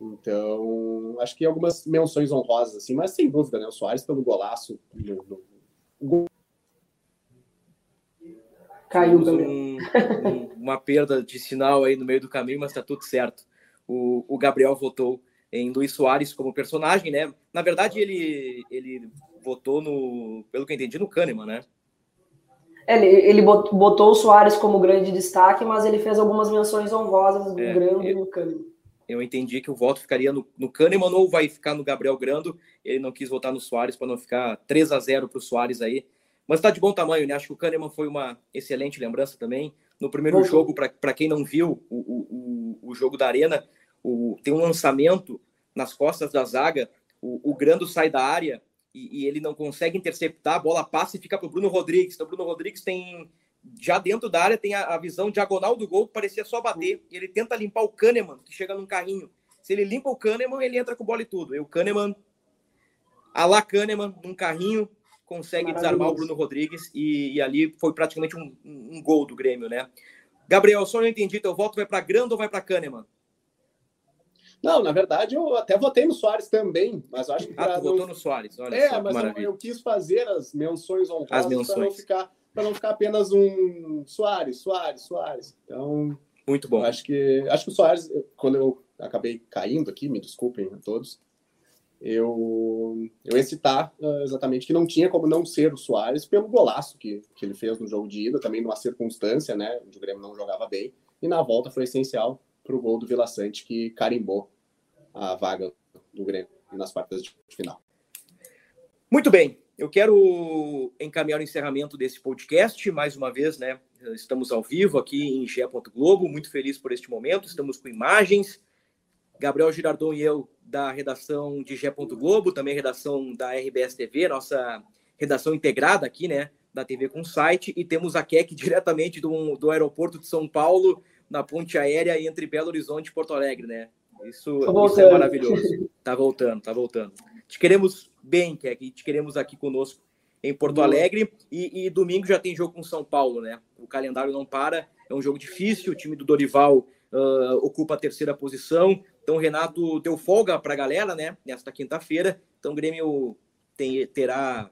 Então, acho que algumas menções honrosas, assim, mas sem dúvida, né? O Soares pelo golaço. No, no... Caiu um, um, uma perda de sinal aí no meio do caminho, mas tá tudo certo. O, o Gabriel votou em Luiz Soares como personagem, né? Na verdade, ele, ele votou no, pelo que eu entendi, no Kahneman, né? Ele, ele botou o Soares como grande destaque, mas ele fez algumas menções honrosas do é, Grande e no Kahneman eu entendi que o voto ficaria no, no Kahneman ou vai ficar no Gabriel Grando. Ele não quis votar no Soares para não ficar 3 a 0 para o Soares aí. Mas está de bom tamanho, né? Acho que o Kahneman foi uma excelente lembrança também. No primeiro bom. jogo, para quem não viu o, o, o, jogo da Arena, o, tem um lançamento nas costas da zaga. O, o Grando sai da área e, e ele não consegue interceptar, a bola passa e fica para o Bruno Rodrigues. Então, o Bruno Rodrigues tem já dentro da área tem a, a, visão diagonal do gol, que parecia só bater, e ele tenta limpar o Kahneman, que chega num carrinho. Se ele limpa o Kahneman, ele entra com bola e tudo. E o Kahneman, a lá Kahneman, num carrinho, consegue desarmar o Bruno Rodrigues, e, e ali foi praticamente um, um, gol do Grêmio, né? Gabriel, só não entendi, teu voto vai para Grando ou vai para Kahneman? Não, na verdade, eu até votei no Soares também, mas acho que. Ah, tu não... votou no Soares, olha É, mas eu, eu, quis fazer as menções honrosas para não ficar para não ficar apenas um Soares, Soares, Soares. Então, muito bom. Acho que acho que o Soares, quando eu acabei caindo aqui, me desculpem a todos, eu eu ia citar uh, exatamente que não tinha como não ser o Soares pelo golaço que, que ele fez no jogo de ida, também numa circunstância, né, onde o Grêmio não jogava bem, e na volta foi essencial para o gol do Vila Sante que carimbou a vaga do Grêmio nas quartas de final. Muito bem. Eu quero encaminhar o encerramento desse podcast. Mais uma vez, né? Estamos ao vivo aqui em Gé. Globo. Muito feliz por este momento. Estamos com imagens. Gabriel Girardon e eu, da redação de Gé. Globo, também redação da RBS TV, nossa redação integrada aqui, né? Da TV com site. E temos a Keck diretamente do, do aeroporto de São Paulo, na ponte aérea entre Belo Horizonte e Porto Alegre, né? Isso, isso é maravilhoso. Tá voltando, tá voltando. Te queremos bem, que te queremos aqui conosco em Porto Alegre. E, e, domingo já tem jogo com São Paulo, né? O calendário não para, é um jogo difícil. O time do Dorival uh, ocupa a terceira posição. Então, o Renato deu folga para a galera, né? Nesta quinta-feira. Então, o Grêmio tem, terá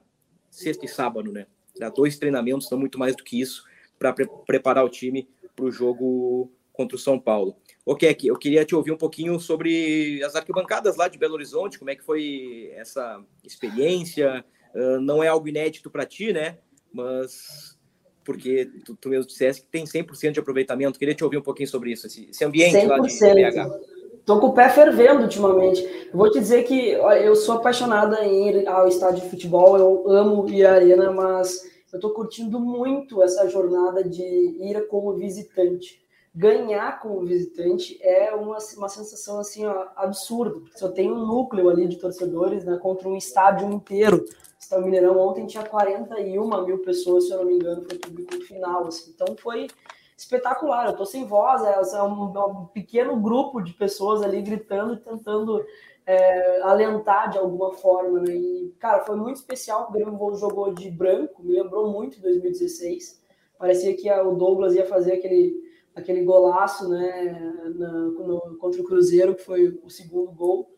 sexta e sábado, né? Terá dois treinamentos, não muito mais do que isso, para pre preparar o time para o jogo contra o São Paulo. Ok, aqui eu queria te ouvir um pouquinho sobre as arquibancadas lá de Belo Horizonte, como é que foi essa experiência? Uh, não é algo inédito para ti, né? Mas porque tu, tu, mesmo disseste que tem 100% de aproveitamento. Queria te ouvir um pouquinho sobre isso, esse, esse ambiente 100%. lá de BH. Tô com o pé fervendo ultimamente. vou te dizer que eu sou apaixonada em ir ao estádio de futebol, eu amo ir à arena, mas eu tô curtindo muito essa jornada de ir como visitante ganhar como visitante é uma, uma sensação assim ó, absurda. Só tem um núcleo ali de torcedores né, contra um estádio inteiro. O Mineirão ontem tinha 41 mil pessoas, se eu não me engano, foi o público final. Assim. Então foi espetacular. Eu tô sem voz, é, é um, é um pequeno grupo de pessoas ali gritando e tentando é, alentar de alguma forma. Né? E, cara, foi muito especial. O Grêmio jogou de branco, me lembrou muito 2016. Parecia que o Douglas ia fazer aquele aquele golaço né, na, no, contra o Cruzeiro, que foi o segundo gol.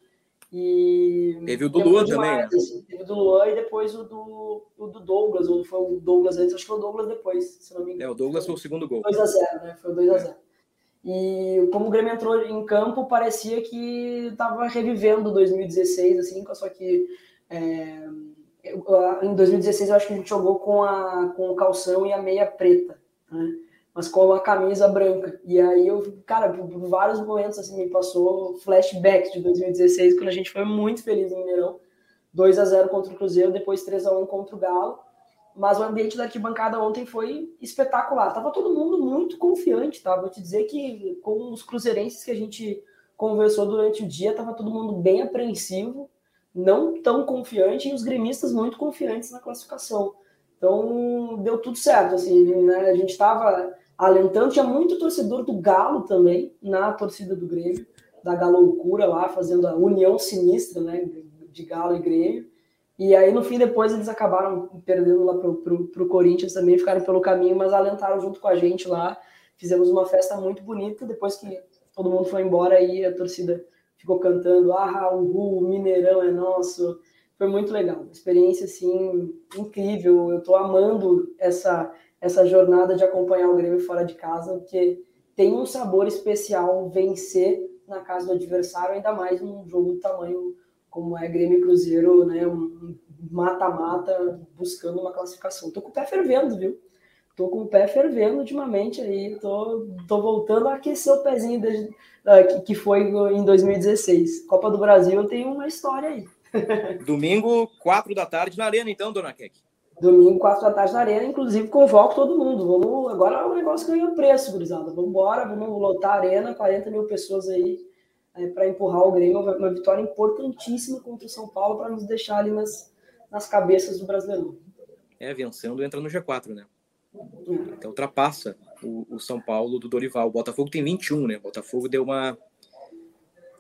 E teve o do Luan também, né? Assim, teve o do Luan e depois o do, o do Douglas, ou foi o Douglas antes, acho que foi o Douglas depois, se não me engano. É, o Douglas foi o segundo gol. 2x0, né? Foi o 2x0. É. E como o Grêmio entrou em campo, parecia que estava revivendo 2016, assim, só que é, em 2016 eu acho que a gente jogou com, a, com o calção e a meia preta, né? Mas com a camisa branca. E aí eu, cara, por vários momentos assim me passou flashbacks de 2016, quando a gente foi muito feliz no Mineirão. 2 a 0 contra o Cruzeiro, depois 3 a 1 contra o Galo. Mas o ambiente da arquibancada ontem foi espetacular. Tava todo mundo muito confiante, tá? Vou te dizer que com os cruzeirenses que a gente conversou durante o dia, tava todo mundo bem apreensivo, não tão confiante, e os gremistas muito confiantes na classificação. Então, deu tudo certo, assim, né? A gente estava alentando. Tinha muito torcedor do Galo também, na torcida do Grêmio, da Galoucura lá, fazendo a união sinistra, né, de Galo e Grêmio. E aí, no fim, depois eles acabaram perdendo lá pro, pro, pro Corinthians também, ficaram pelo caminho, mas alentaram junto com a gente lá. Fizemos uma festa muito bonita. Depois que todo mundo foi embora, aí a torcida ficou cantando: Ah, o Mineirão é nosso. Foi muito legal. Experiência, assim, incrível. Eu tô amando essa essa jornada de acompanhar o Grêmio fora de casa, porque tem um sabor especial vencer na casa do adversário, ainda mais num jogo do tamanho como é Grêmio Cruzeiro, né? Um mata-mata buscando uma classificação. Tô com o pé fervendo, viu? Tô com o pé fervendo ultimamente aí, tô, tô voltando a aquecer o pezinho de, uh, que, foi em 2016. Copa do Brasil tem uma história aí. Domingo, quatro da tarde na Arena, então, dona Keck. Domingo, quatro da tarde na arena, inclusive convoco todo mundo. Vamos, agora o negócio ganhou preço, gurizada. Vamos embora, vamos lotar a arena, 40 mil pessoas aí é, para empurrar o Grêmio. Uma vitória importantíssima contra o São Paulo para nos deixar ali nas, nas cabeças do brasileiro. É, vencendo entra no G4, né? Então ultrapassa o, o, São Paulo do Dorival. O Botafogo tem 21, né? O Botafogo deu uma.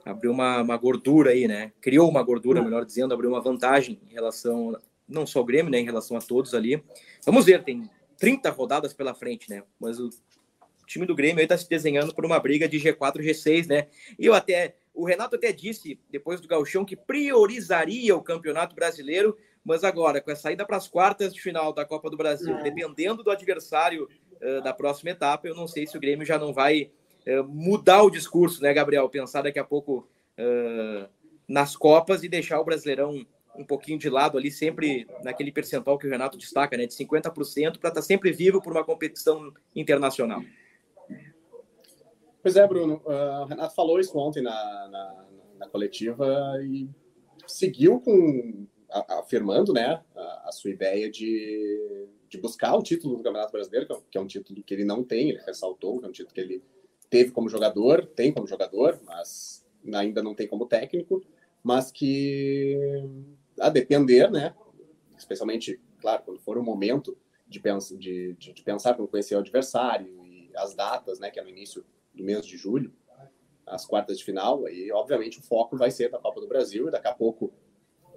abriu uma, uma gordura aí, né? Criou uma gordura, melhor dizendo, abriu uma vantagem em relação, não só ao Grêmio, né? Em relação a todos ali. Vamos ver, tem 30 rodadas pela frente, né? Mas o time do Grêmio aí tá se desenhando por uma briga de G4 G6, né? E eu até. O Renato até disse, depois do Gauchão, que priorizaria o Campeonato Brasileiro, mas agora, com a saída para as quartas de final da Copa do Brasil, é. dependendo do adversário uh, da próxima etapa, eu não sei se o Grêmio já não vai uh, mudar o discurso, né, Gabriel? Pensar daqui a pouco uh, nas Copas e deixar o Brasileirão um pouquinho de lado ali, sempre naquele percentual que o Renato destaca, né, de 50%, para estar sempre vivo por uma competição internacional. Pois é, Bruno. Uh, o Renato falou isso ontem na, na, na coletiva e seguiu com afirmando né, a, a, sua ideia de, de buscar o título do Campeonato Brasileiro, que é um título que ele não tem, ele ressaltou, que é um título que ele teve como jogador, tem como jogador, mas ainda não tem como técnico, mas que a depender, né, especialmente, claro, quando for o momento de, pens de, de, de pensar como conhecer o adversário e as datas, né, que é no início do mês de julho, as quartas de final, aí obviamente o foco vai ser da Copa do Brasil e daqui a pouco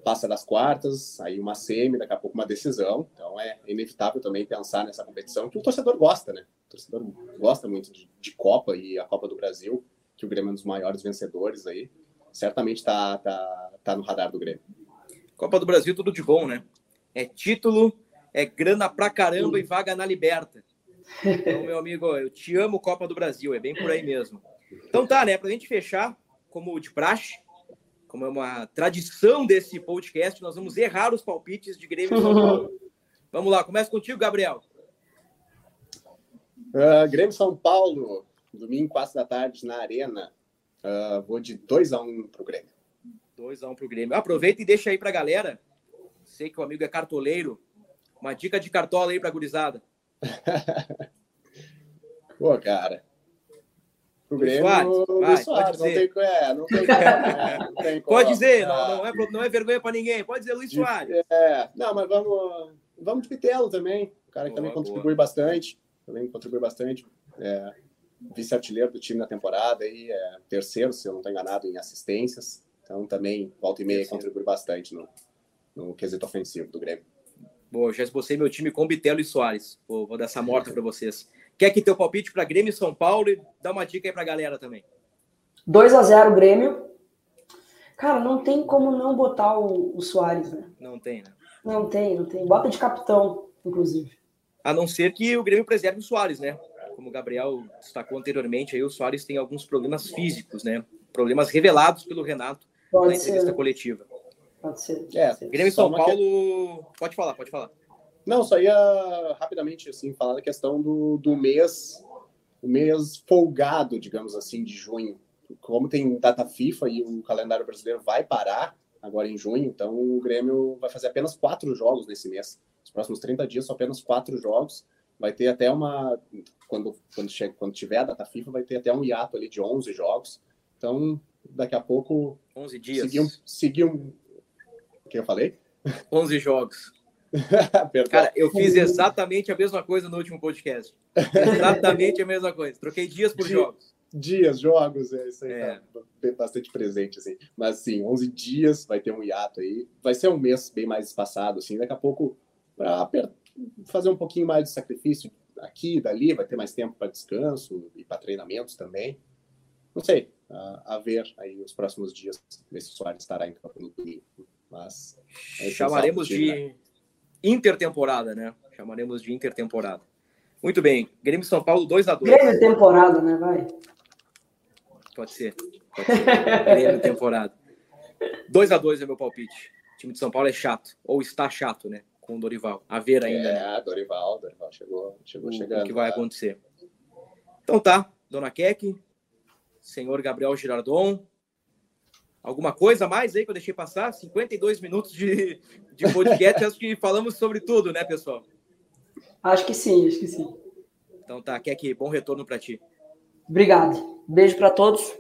passa das quartas, aí uma semi, daqui a pouco uma decisão. Então é inevitável também pensar nessa competição que o torcedor gosta, né? O torcedor gosta muito de, de Copa e a Copa do Brasil, que o Grêmio é um dos maiores vencedores aí. Certamente tá, tá, tá no radar do Grêmio. Copa do Brasil, tudo de bom, né? É título, é grana pra caramba e vaga na liberta. Então, meu amigo, eu te amo Copa do Brasil, é bem por aí mesmo. Então tá, né? Pra gente fechar, como de praxe, como é uma tradição desse podcast, nós vamos errar os palpites de Grêmio São Paulo. Vamos lá, começa contigo, Gabriel. Uh, Grêmio São Paulo, domingo, 4 da tarde, na Arena. Uh, vou de 2x1 um pro Grêmio. 2x1 um pro Grêmio. Aproveita e deixa aí pra galera. Sei que o amigo é cartoleiro. Uma dica de cartola aí pra gurizada. Pô, cara. O Grêmio, Soares, vai, Soares, pode dizer. Não tem, é, não tem né? não tem como. Pode dizer, não, não, é, não é vergonha para ninguém. Pode dizer Luiz Soares. É, não, mas vamos, vamos de Pitelo também. O cara que boa, também contribui boa. bastante. Também contribui bastante. É, Vice-artilheiro do time na temporada, aí, é terceiro, se eu não estou enganado, em assistências. Então também, volta e meia, terceiro. contribui bastante no, no quesito ofensivo do Grêmio. Boa, já esbocei meu time com Bitelo e Soares. Vou, vou dar essa morta para vocês. Quer que teu palpite para Grêmio e São Paulo e dá uma dica aí para a galera também. 2 a 0 Grêmio. Cara, não tem como não botar o, o Soares, né? Não tem, né? Não tem, não tem. Bota de capitão, inclusive. A não ser que o Grêmio preserve o Soares, né? Como o Gabriel destacou anteriormente, aí o Soares tem alguns problemas físicos, né? Problemas revelados pelo Renato pode na entrevista ser. coletiva. Pode ser. É, Grêmio e São Paulo. Que... Pode falar, pode falar. Não, só ia rapidamente assim falar da questão do, do mês, o mês folgado, digamos assim, de junho. Como tem data FIFA e o calendário brasileiro vai parar agora em junho, então o Grêmio vai fazer apenas quatro jogos nesse mês. Os próximos 30 dias são apenas quatro jogos. Vai ter até uma. Quando, quando, chega, quando tiver a data FIFA, vai ter até um hiato ali de 11 jogos. Então, daqui a pouco. 11 dias. Seguir um. Seguir um o que eu falei? 11 jogos. Cara, eu fiz exatamente a mesma coisa no último podcast. Exatamente a mesma coisa. Troquei dias por Dia, jogos. Dias, jogos, é isso aí. É. Tá bastante presente, assim. Mas, sim, 11 dias, vai ter um hiato aí. Vai ser um mês bem mais espaçado, assim. Daqui a pouco, para fazer um pouquinho mais de sacrifício aqui e dali, vai ter mais tempo para descanso e para treinamentos também. Não sei, a, a, ver aí os próximos dias, ver se o Soares estará em campo no domingo. Mas. É Chamaremos de. Né? intertemporada, né? Chamaremos de intertemporada. Muito bem. Grêmio São Paulo 2x2. Grêmio temporada, né? Vai. Pode ser. Pode ser. Grêmio temporada. 2x2 é meu palpite. O time de São Paulo é chato. Ou está chato, né? Com o Dorival. A ver ainda. É, né? Dorival. Dorival chegou, chegou o, chegando. O que vai acontecer. Então tá. Dona Keck, senhor Gabriel Girardon, Alguma coisa a mais aí que eu deixei passar? 52 minutos de, de podcast, acho que falamos sobre tudo, né, pessoal? Acho que sim, acho que sim. Então tá, quer que bom retorno para ti. Obrigado. Beijo para todos.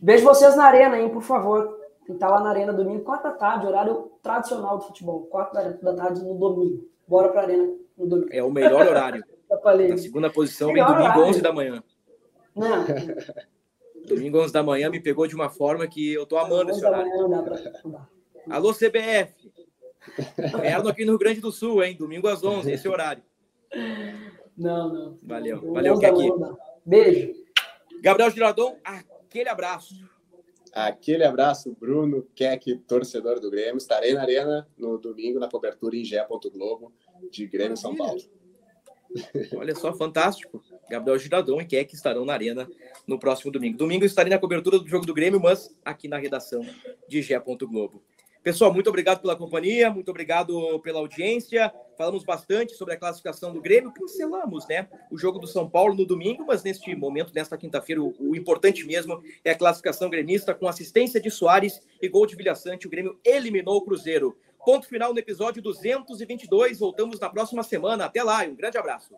Beijo vocês na arena, hein, por favor. Quem tá lá na arena domingo, 4 da tarde, horário tradicional do futebol. 4 da tarde no domingo. Bora pra arena no domingo. É o melhor horário. Na segunda posição vem domingo, 11 da manhã. Não. Domingo, 11 da manhã, me pegou de uma forma que eu tô amando esse horário. Alô, CBF. Ganharam aqui no Rio Grande do Sul, hein? Domingo às 11, esse horário. Não, não. Valeu, valeu, Keki. Beijo. Gabriel Giradon, aquele abraço. Aquele abraço, Bruno Keck, torcedor do Grêmio. Estarei na Arena no domingo, na cobertura em Gé. Globo de Grêmio São Paulo. Olha só, fantástico. Gabriel Giradon e Keck estarão na Arena no próximo domingo. Domingo estarei na cobertura do jogo do Grêmio, mas aqui na redação de Gé. Globo. Pessoal, muito obrigado pela companhia, muito obrigado pela audiência. Falamos bastante sobre a classificação do Grêmio, pincelamos, né? O jogo do São Paulo no domingo, mas neste momento, nesta quinta-feira, o, o, importante mesmo é a classificação gremista com assistência de Soares e gol de Vilha Sante. O Grêmio eliminou o Cruzeiro. Ponto final no episódio 222. Voltamos na próxima semana. Até lá e um grande abraço.